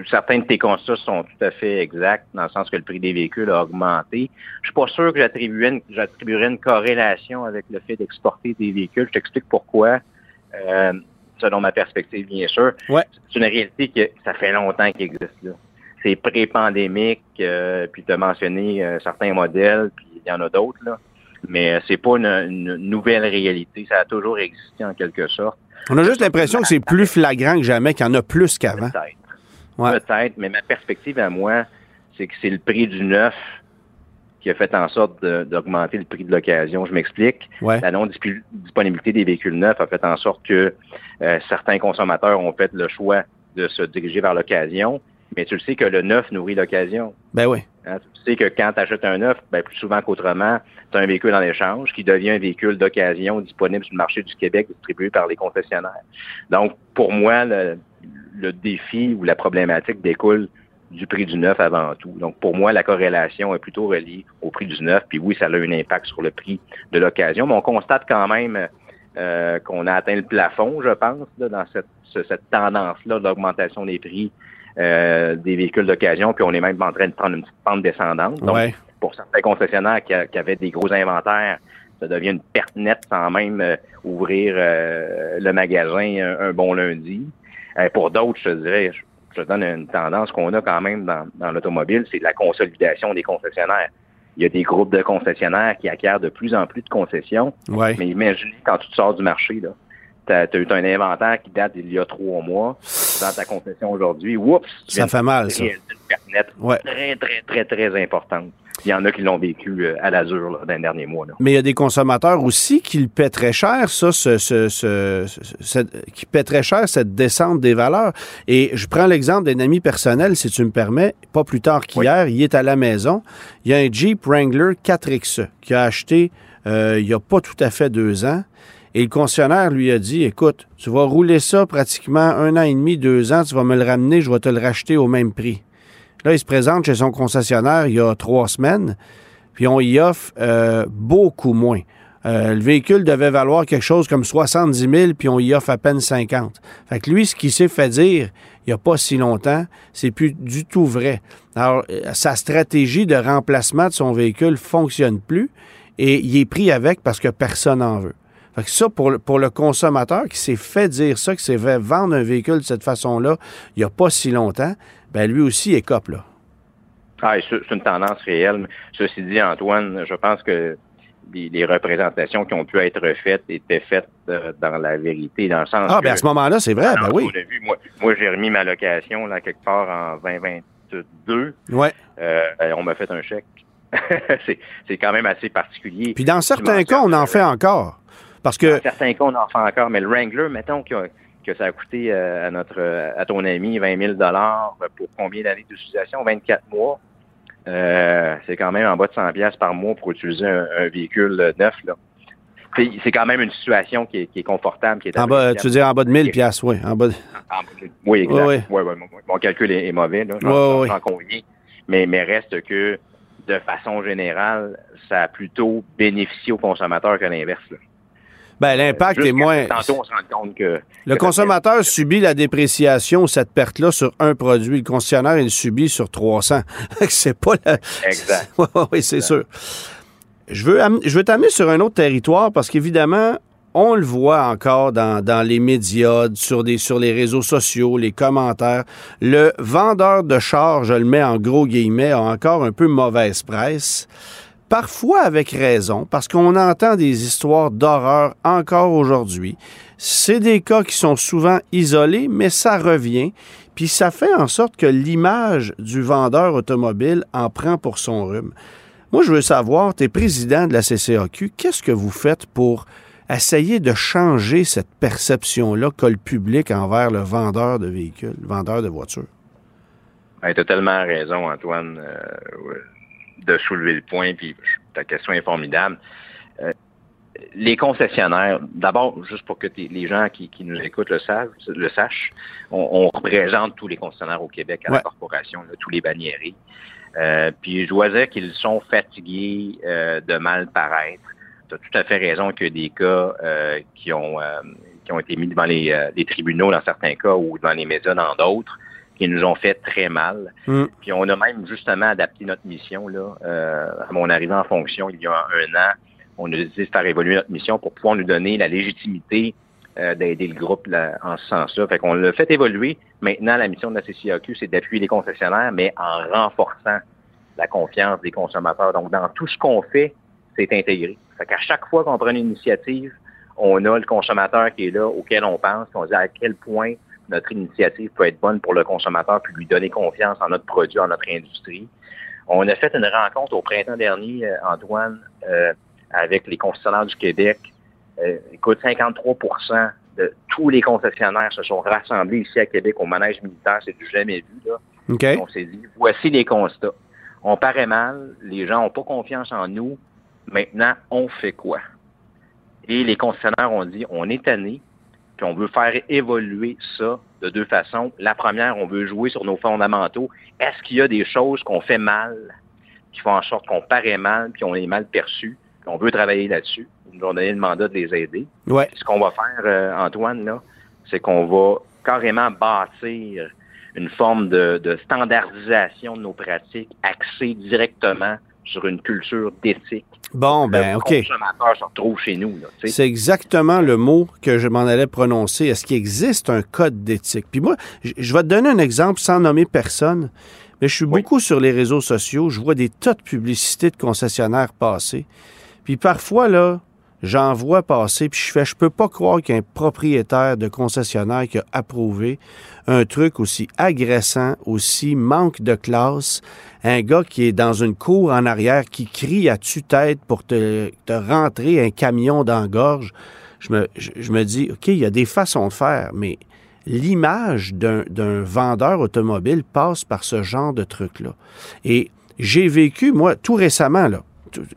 Certains de tes constats sont tout à fait exacts, dans le sens que le prix des véhicules a augmenté. Je suis pas sûr que j'attribuerais une, une corrélation avec le fait d'exporter des véhicules. Je t'explique pourquoi. Euh, selon ma perspective, bien sûr. Ouais. C'est une réalité que ça fait longtemps qu'il existe là. C'est pré-pandémique, euh, puis tu as mentionné euh, certains modèles, puis il y en a d'autres, là. Mais c'est pas une nouvelle réalité. Ça a toujours existé en quelque sorte. On a juste l'impression que c'est plus flagrant que jamais, qu'il y en a plus qu'avant. Peut-être. Peut-être, mais ma perspective à moi, c'est que c'est le prix du neuf qui a fait en sorte d'augmenter le prix de l'occasion. Je m'explique. La non-disponibilité des véhicules neufs a fait en sorte que euh, certains consommateurs ont fait le choix de se diriger vers l'occasion. Mais tu le sais que le neuf nourrit l'occasion. Ben oui. Hein, tu sais que quand tu achètes un neuf, ben plus souvent qu'autrement, tu as un véhicule en échange qui devient un véhicule d'occasion disponible sur le marché du Québec distribué par les concessionnaires. Donc, pour moi, le, le défi ou la problématique découle du prix du neuf avant tout. Donc, pour moi, la corrélation est plutôt reliée au prix du neuf. Puis oui, ça a un impact sur le prix de l'occasion, mais on constate quand même euh, qu'on a atteint le plafond, je pense, dans cette, cette tendance-là d'augmentation des prix euh, des véhicules d'occasion, puis on est même en train de prendre une petite pente descendante. Donc, pour certains concessionnaires qui, avaient des gros inventaires, ça devient une perte nette sans même euh, ouvrir le magasin un, bon lundi. pour d'autres, je dirais, je te donne une tendance qu'on a quand même dans, l'automobile, c'est la consolidation des concessionnaires. Il y a des groupes de concessionnaires qui acquièrent de plus en plus de concessions. Mais imaginez quand tu te sors du marché, là, tu as, eu un inventaire qui date d'il y a trois mois dans ta concession aujourd'hui. Oups! Ça fait mal, ça. Une perte très, très, très, très importante. Il y en a qui l'ont vécu euh, à l'azur dans les derniers mois. Mais il y a des consommateurs aussi qui le paient très cher, ça, ce, ce, qui paient très cher cette descente des valeurs. Et je prends l'exemple d'un ami personnel, si tu me permets, pas plus tard qu'hier, il est à la maison. Il y a un Jeep Wrangler 4X qui a acheté euh, il n'y a pas tout à fait deux ans. Et le concessionnaire lui a dit, écoute, tu vas rouler ça pratiquement un an et demi, deux ans, tu vas me le ramener, je vais te le racheter au même prix. Là, il se présente chez son concessionnaire il y a trois semaines, puis on y offre euh, beaucoup moins. Euh, le véhicule devait valoir quelque chose comme 70 000, puis on y offre à peine 50. Fait que lui, ce qu'il s'est fait dire il n'y a pas si longtemps, c'est plus du tout vrai. Alors, euh, sa stratégie de remplacement de son véhicule fonctionne plus et il est pris avec parce que personne n'en veut. Fait que ça, pour, pour le consommateur qui s'est fait dire ça, qui s'est fait vendre un véhicule de cette façon-là, il n'y a pas si longtemps, ben lui aussi est cop, là. Ah, c'est une tendance réelle. Ceci dit, Antoine, je pense que les, représentations qui ont pu être faites étaient faites euh, dans la vérité, dans le sens Ah, bien à ce moment-là, c'est vrai, ben oui. moi, j'ai remis ma location là, quelque part en 2022. Ouais. Euh, on m'a fait un chèque. c'est quand même assez particulier. Puis dans certains cas, on en fait encore. Parce que... Dans certains cas, on en fait encore. Mais le Wrangler, mettons que, que ça a coûté euh, à notre à ton ami 20 000 pour combien d'années d'utilisation? 24 mois. Euh, c'est quand même en bas de 100 pièces par mois pour utiliser un, véhicule neuf. Là. C'est quand même une situation qui est, confortable. Qui est en bas, tu veux dire en bas de 1000 pièces, oui. En bas oui, exact. Oui, oui. mon, calcul est, mauvais, là, j'en conviens. Mais, mais reste que, de façon générale, ça a plutôt bénéficié aux consommateurs que l'inverse. Ben, l'impact est moins. Tantôt, on se rend compte que. Le consommateur subit la dépréciation, cette perte-là, sur un produit. Le concessionnaire, il subit sur 300. c'est pas la. Exact. oui, c'est sûr. Je veux, je veux t'amener sur un autre territoire parce qu'évidemment, on le voit encore dans, dans, les médias, sur, des, sur les réseaux sociaux, les commentaires. Le vendeur de char, je le mets en gros guillemets, a encore un peu mauvaise presse parfois avec raison, parce qu'on entend des histoires d'horreur encore aujourd'hui. C'est des cas qui sont souvent isolés, mais ça revient, puis ça fait en sorte que l'image du vendeur automobile en prend pour son rhume. Moi, je veux savoir, tu es président de la CCAQ, qu'est-ce que vous faites pour essayer de changer cette perception-là qu'a le public envers le vendeur de véhicules, le vendeur de voitures? tu as tellement raison, Antoine. Euh, de soulever le point, puis ta question est formidable. Euh, les concessionnaires, d'abord, juste pour que les gens qui, nous écoutent le, savent, le sachent, on, représente tous les concessionnaires au Québec à la corporation, tous les bannières. Euh, puis je dois dire qu'ils sont fatigués euh, de mal paraître. Tu as tout à fait raison qu'il y a des cas qui ont qui ont été mis devant les, les, tribunaux dans certains cas ou devant les médias dans d'autres qui nous ont fait très mal. Mm. Puis on a même justement adapté notre mission. Là, euh, à mon arrivée en fonction il y a un an, on a décidé de faire évoluer notre mission pour pouvoir nous donner la légitimité euh, d'aider le groupe en ce sens-là. Fait qu'on l'a fait évoluer. Maintenant, la mission de la CCAQ, c'est d'appuyer les concessionnaires, mais en renforçant la confiance des consommateurs. Donc, dans tout ce qu'on fait, c'est intégré. Fait qu'à chaque fois qu'on prend une initiative, on a le consommateur qui est là, auquel on pense, on dit à quel point notre initiative peut être bonne pour le consommateur, puis lui donner confiance en notre produit, en notre industrie. On a fait une rencontre au printemps dernier, euh, Antoine, euh, avec les concessionnaires du Québec. Euh, écoute, 53% de tous les concessionnaires se sont rassemblés ici à Québec au manège militaire. C'est du jamais vu. Là. On s'est dit, voici les constats. On paraît mal, les gens n'ont pas confiance en nous. Maintenant, on fait quoi? Et les concessionnaires ont dit, on est tanné, puis on veut faire évoluer ça de deux façons. La première, on veut jouer sur nos fondamentaux. Est-ce qu'il y a des choses qu'on fait mal, qui font en sorte qu'on paraît mal, puis on est mal perçu? On veut travailler là-dessus. Ils nous ont donné le mandat de les aider. Ouais. Ce qu'on va faire, euh, Antoine, là, c'est qu'on va carrément bâtir une forme de, de, standardisation de nos pratiques axée directement sur une culture d'éthique. Bon, ben, OK. Le consommateur se retrouve chez nous. C'est exactement le mot que je m'en allais prononcer. Est-ce qu'il existe un code d'éthique? Puis moi, je vais te donner un exemple sans nommer personne, mais je suis beaucoup sur les réseaux sociaux. Je vois des tas de publicités de concessionnaires passer. Puis parfois, là, j'en vois passer, puis je fais, je peux pas croire qu'un propriétaire de concessionnaire qui a approuvé un truc aussi agressant, aussi manque de classe, un gars qui est dans une cour en arrière, qui crie à tue-tête pour te, te, rentrer un camion dans gorge. Je me, je, je me dis, OK, il y a des façons de faire, mais l'image d'un vendeur automobile passe par ce genre de truc-là. Et j'ai vécu, moi, tout récemment, là,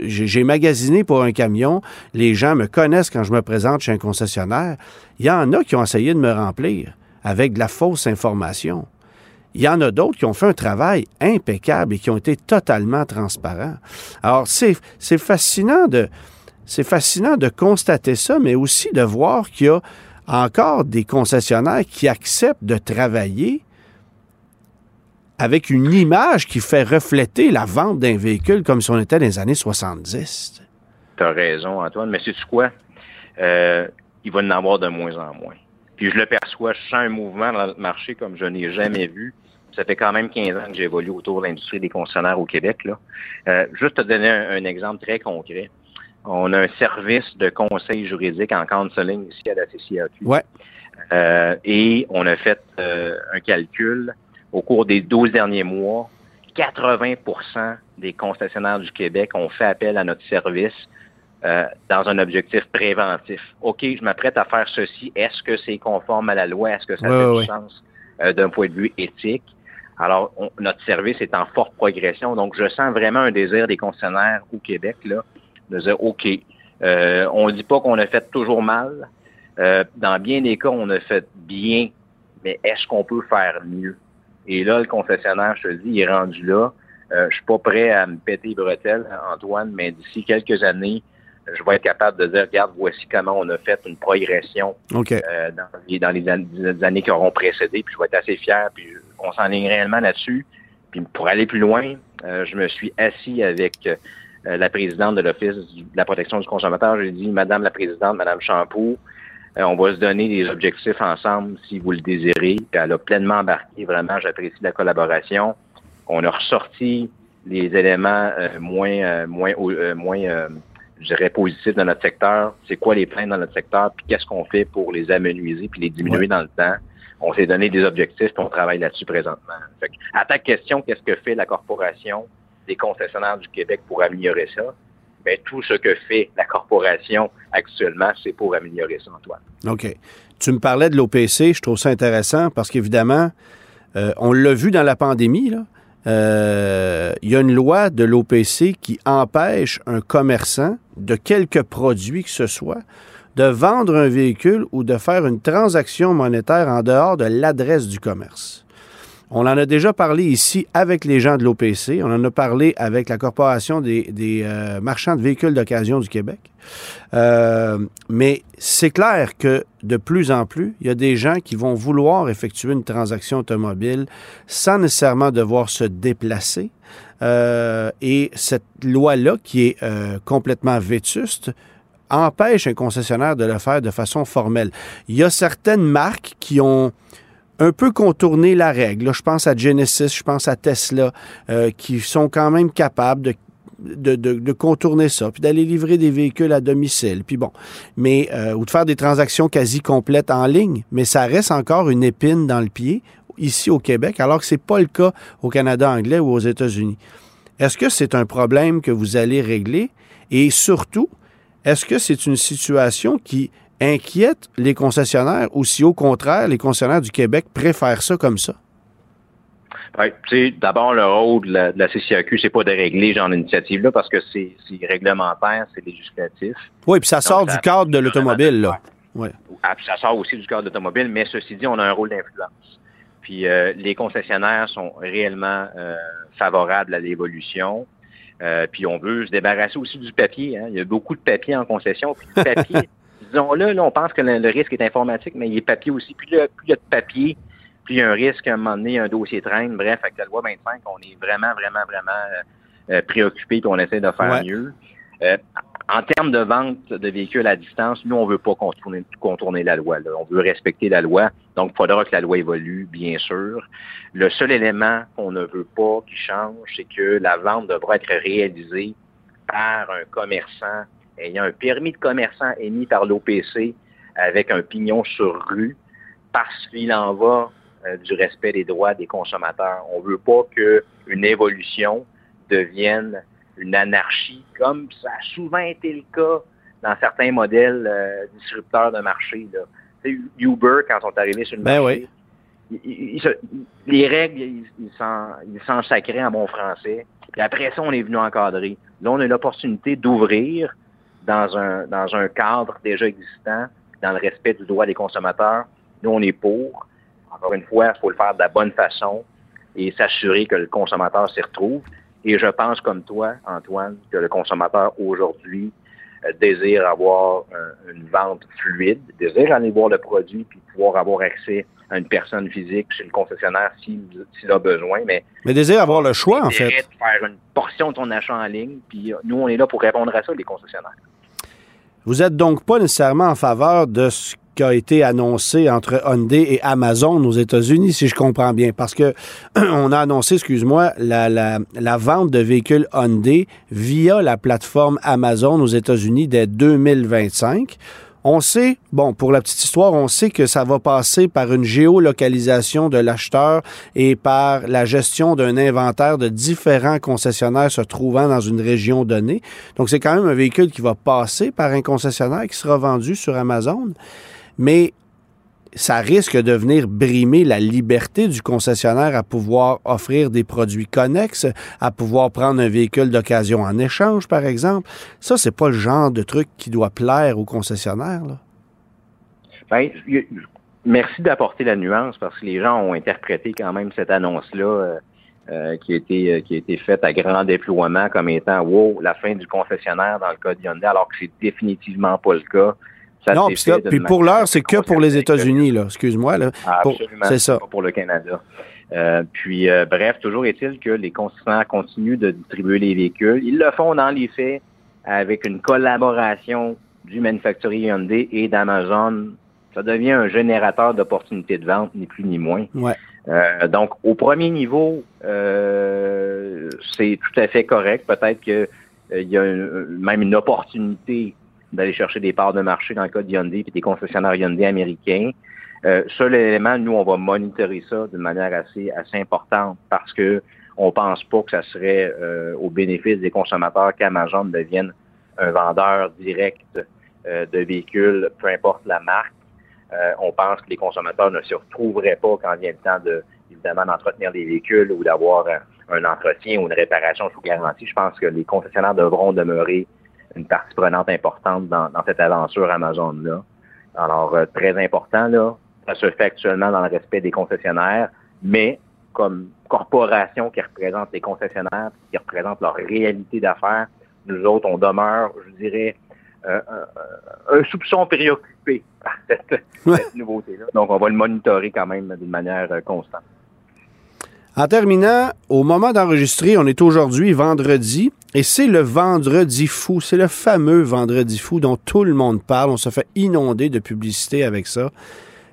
j'ai magasiné pour un camion. Les gens me connaissent quand je me présente chez un concessionnaire. Il y en a qui ont essayé de me remplir avec de la fausse information. Il y en a d'autres qui ont fait un travail impeccable et qui ont été totalement transparents. Alors, c'est fascinant de, constater ça, mais aussi de voir qu'il y a encore des concessionnaires qui acceptent de travailler avec une image qui fait refléter la vente d'un véhicule comme si on était dans les années 70. Tu as raison, Antoine, mais c'est quoi? Euh, il va en avoir de moins en moins. Puis je le perçois, je sens un mouvement dans le marché comme je n'ai jamais vu. Ça fait quand même 15 ans que j'évolue autour de l'industrie des concessionnaires au Québec. Là. Euh, juste te donner un, exemple très concret. On a un service de conseil juridique en counseling ici à la CCAQ. Ouais. Euh, et on a fait euh, un calcul au cours des 12 derniers mois, 80% des concessionnaires du Québec ont fait appel à notre service euh, dans un objectif préventif. OK, je m'apprête à faire ceci. Est-ce que c'est conforme à la loi? Est-ce que ça ouais, fait du sens euh, d'un point de vue éthique? Alors, on, notre service est en forte progression. Donc, je sens vraiment un désir des concessionnaires au Québec là, de dire, OK, euh, on ne dit pas qu'on a fait toujours mal. Dans bien des cas, on a fait bien, mais est-ce qu'on peut faire mieux? Et là, le concessionnaire, je te dis, il est rendu là. Euh, je suis pas prêt à me péter les bretelles, Antoine, mais d'ici quelques années, je vais être capable de dire, regarde, voici comment on a fait une progression okay. euh, dans, les, dans les, an les, années qui auront précédé. Puis je vais être assez fier, puis on s'enligne réellement là-dessus. Puis pour aller plus loin, euh, je me suis assis avec euh, la présidente de l'Office de la protection du consommateur. J'ai dit, Madame la présidente, Madame Champoux, on va se donner des objectifs ensemble si vous le désirez. Puis elle a pleinement embarqué. Vraiment, j'apprécie la collaboration. On a ressorti les éléments euh, moins, euh, moins, moins, je dirais, positifs dans notre secteur. C'est quoi les plaintes dans notre secteur? Puis qu'est-ce qu'on fait pour les amenuiser puis les diminuer ouais. dans le temps? On s'est donné des objectifs puis on travaille là-dessus présentement. Fait que, à ta question, qu'est-ce que fait la corporation des concessionnaires du Québec pour améliorer ça? Bien, tout ce que fait la corporation actuellement, c'est pour améliorer ça, Antoine. OK. Tu me parlais de l'OPC, je trouve ça intéressant parce qu'évidemment, euh, on l'a vu dans la pandémie. Euh, il y a une loi de l'OPC qui empêche un commerçant de quelque produit que ce soit de vendre un véhicule ou de faire une transaction monétaire en dehors de l'adresse du commerce. On en a déjà parlé ici avec les gens de l'OPC. On en a parlé avec la Corporation des, euh, marchands de véhicules d'occasion du Québec. Euh, mais c'est clair que de plus en plus, il y a des gens qui vont vouloir effectuer une transaction automobile sans nécessairement devoir se déplacer. Euh, et cette loi-là, qui est complètement vétuste, empêche un concessionnaire de le faire de façon formelle. Il y a certaines marques qui ont un peu contourner la règle. Je pense à Genesis, je pense à Tesla, euh, qui sont quand même capables de contourner ça, puis d'aller livrer des véhicules à domicile, puis bon, mais euh, ou de faire des transactions quasi complètes en ligne, mais ça reste encore une épine dans le pied ici au Québec, alors que c'est pas le cas au Canada anglais ou aux États-Unis. Est-ce que c'est un problème que vous allez régler? Et surtout, est-ce que c'est une situation qui inquiète les concessionnaires ou si au contraire, les concessionnaires du Québec préfèrent ça comme ça? Oui, d'abord, le rôle de la, de la CCAQ, c'est pas de régler genre d'initiative-là parce que c'est réglementaire, c'est législatif. Oui, puis ça sort du cadre de l'automobile, là. Ouais. Ah, puis ça sort aussi du cadre de l'automobile, mais ceci dit, on a un rôle d'influence. Puis euh, les concessionnaires sont réellement euh, favorables à l'évolution. Euh, puis on veut se débarrasser aussi du papier. Hein. Il y a beaucoup de papier en concession. Puis le papier, disons-le, là, on pense que le, risque est informatique, mais il est papier aussi. Plus, le, plus il y a de papier, plus il y a un risque à un moment donné, un dossier traîne. Bref, avec la loi 25, on est vraiment, vraiment, vraiment euh, préoccupé et on essaie de faire mieux. Euh, en termes de vente de véhicules à distance, nous, on veut pas contourner, contourner la loi. On veut respecter la loi. Donc, il faudra que la loi évolue, bien sûr. Le seul élément qu'on ne veut pas qui change, c'est que la vente devra être réalisée par un commerçant ayant un permis de commerçant émis par l'OPC avec un pignon sur rue parce qu'il en va euh, du respect des droits des consommateurs. On ne veut pas qu'une évolution devienne une anarchie, comme ça a souvent été le cas dans certains modèles euh, disrupteurs de marché. Là. Uber, quand on est arrivé sur le ben marché, les règles, ils s'en sacraient en bon français. Et après ça, on est venu encadrer. Là, on a l'opportunité d'ouvrir dans un, dans un cadre déjà existant, dans le respect du droit des consommateurs. Nous, on est pour. Encore une fois, il faut le faire de la bonne façon et s'assurer que le consommateur s'y retrouve. Et je pense comme toi, Antoine, que le consommateur aujourd'hui euh, désire avoir une vente fluide, désire aller voir le produit puis pouvoir avoir accès à une personne physique chez le concessionnaire s'il a besoin. Mais, mais désire avoir le choix, en fait. faire une portion de ton achat en ligne, puis euh, nous, on est là pour répondre à ça, les concessionnaires. Vous êtes donc pas nécessairement en faveur de ce qui a été annoncé entre Hyundai et Amazon aux États-Unis, si je comprends bien. Parce que on a annoncé, excuse-moi, la, la, la, vente de véhicules Hyundai via la plateforme Amazon aux États-Unis dès 2025. On sait, bon, pour la petite histoire, on sait que ça va passer par une géolocalisation de l'acheteur et par la gestion d'un inventaire de différents concessionnaires se trouvant dans une région donnée. Donc, c'est quand même un véhicule qui va passer par un concessionnaire qui sera vendu sur Amazon mais ça risque de venir brimer la liberté du concessionnaire à pouvoir offrir des produits connexes, à pouvoir prendre un véhicule d'occasion en échange, par exemple. Ça, c'est pas le genre de truc qui doit plaire aux concessionnaires. Ben, merci d'apporter la nuance parce que les gens ont interprété quand même cette annonce-là euh, euh, qui, a été, euh, qui a été faite à grand déploiement comme étant wow, la fin du concessionnaire dans le cas de Hyundai, alors que c'est définitivement pas le cas non, puis, pour l'heure, c'est que pour les États-Unis, là. Excuse-moi, là. Absolument. C'est ça. Pas pour le Canada. Euh, puis, euh, bref, toujours est-il que les concessionnaires continuent de distribuer les véhicules. Ils le font dans les faits avec une collaboration du manufacturier Hyundai et d'Amazon. Ça devient un générateur d'opportunités de vente, ni plus ni moins. Ouais. Euh, donc, au premier niveau, c'est tout à fait correct. Peut-être qu'il y a même une opportunité d'aller chercher des parts de marché dans le cas de Hyundai et des concessionnaires Hyundai américains. Euh, seul élément, nous, on va monitorer ça d'une manière assez, assez importante parce que on pense pas que ça serait euh, au bénéfice des consommateurs qu'Amazon devienne un vendeur direct euh, de véhicules, peu importe la marque. Euh, on pense que les consommateurs ne se retrouveraient pas quand vient le temps de évidemment d'entretenir les véhicules ou d'avoir un, un entretien ou une réparation sous garantie. Je pense que les concessionnaires devront demeurer une partie prenante importante dans, cette aventure Amazon-là. Alors, euh, très important, là, ça se fait actuellement dans le respect des concessionnaires, mais comme corporation qui représente les concessionnaires, qui représente leur réalité d'affaires, nous autres, on demeure, je dirais, euh, un, soupçon préoccupé par cette, nouveauté-là. Donc, on va le monitorer quand même d'une manière euh, constante. En terminant, au moment d'enregistrer, on est aujourd'hui vendredi et c'est le vendredi fou. C'est le fameux vendredi fou dont tout le monde parle. On se fait inonder de publicité avec ça.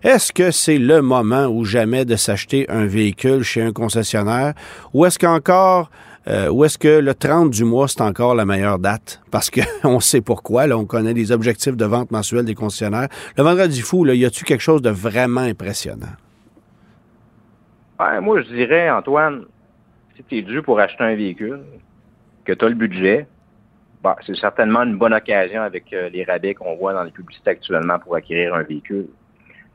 Est-ce que c'est le moment ou jamais de s'acheter un véhicule chez un concessionnaire? Ou est-ce qu'encore euh, ou est-ce que le 30 du mois, c'est encore la meilleure date? Parce qu'on sait pourquoi. Là, on connaît les objectifs de vente mensuelle des concessionnaires. Le vendredi fou, là, y a-tu quelque chose de vraiment impressionnant? Moi, je dirais, Antoine, si tu es dû pour acheter un véhicule, que tu as le budget, bah, c'est certainement une bonne occasion avec euh, les rabais qu'on voit dans les publicités actuellement pour acquérir un véhicule.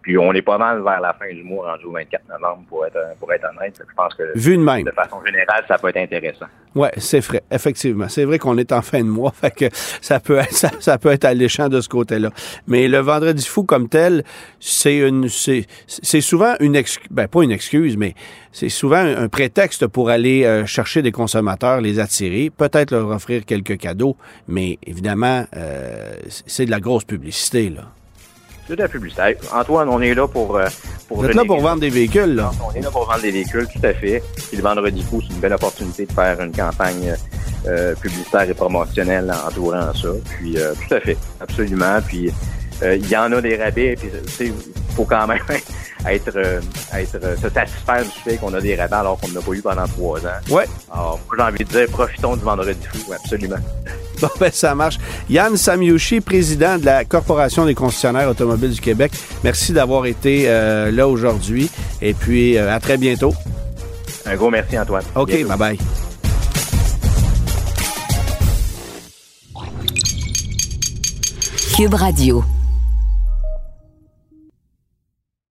Puis on est pas mal vers la fin du mois, rendu au 24 novembre, pour être, pour être honnête. Je pense que Vu de même. de façon générale, ça peut être intéressant. Oui, c'est vrai, effectivement. C'est vrai qu'on est en fin de mois, fait que ça peut être, ça, ça peut être alléchant de ce côté-là. Mais le vendredi fou comme tel, c'est une, c'est, c'est souvent une excuse, ben pas une excuse, mais c'est souvent un, un prétexte pour aller euh, chercher des consommateurs, les attirer, peut-être leur offrir quelques cadeaux, mais évidemment, euh, c'est de la grosse publicité, là. C'est de la publicité. Antoine, on est là pour... euh, pour Vous êtes là pour vendre des véhicules, là. On est là pour vendre des véhicules, tout à fait. Puis le vendredi fou, c'est une belle opportunité de faire une campagne euh, publicitaire et promotionnelle entourant ça. Puis euh, tout à fait, absolument. Puis il y en a des rabais, puis tu sais, il faut quand même être, euh, être euh, se satisfaire du fait qu'on a des rabais alors qu'on n'a pas eu pendant trois ans. Ouais. Alors, moi, j'ai envie de dire, profitons du vendredi fou, absolument. Bon, ben, ça marche. Yann Samiushi, président de la Corporation des concessionnaires automobiles du Québec, merci d'avoir été euh, là aujourd'hui. Et puis, euh, à très bientôt. Un gros merci, Antoine. OK, bye-bye. Cube Radio.